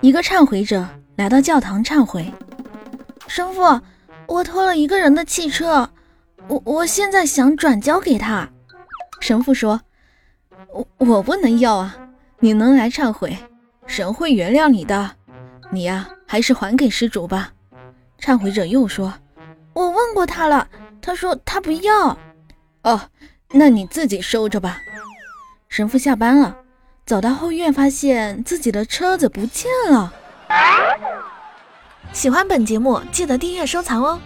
一个忏悔者来到教堂忏悔：“神父，我偷了一个人的汽车，我我现在想转交给他。”神父说：“我我不能要啊，你能来忏悔，神会原谅你的。你呀，还是还给施主吧。”忏悔者又说：“我问过他了，他说他不要。”哦，那你自己收着吧。神父下班了。走到后院，发现自己的车子不见了。喜欢本节目，记得订阅收藏哦。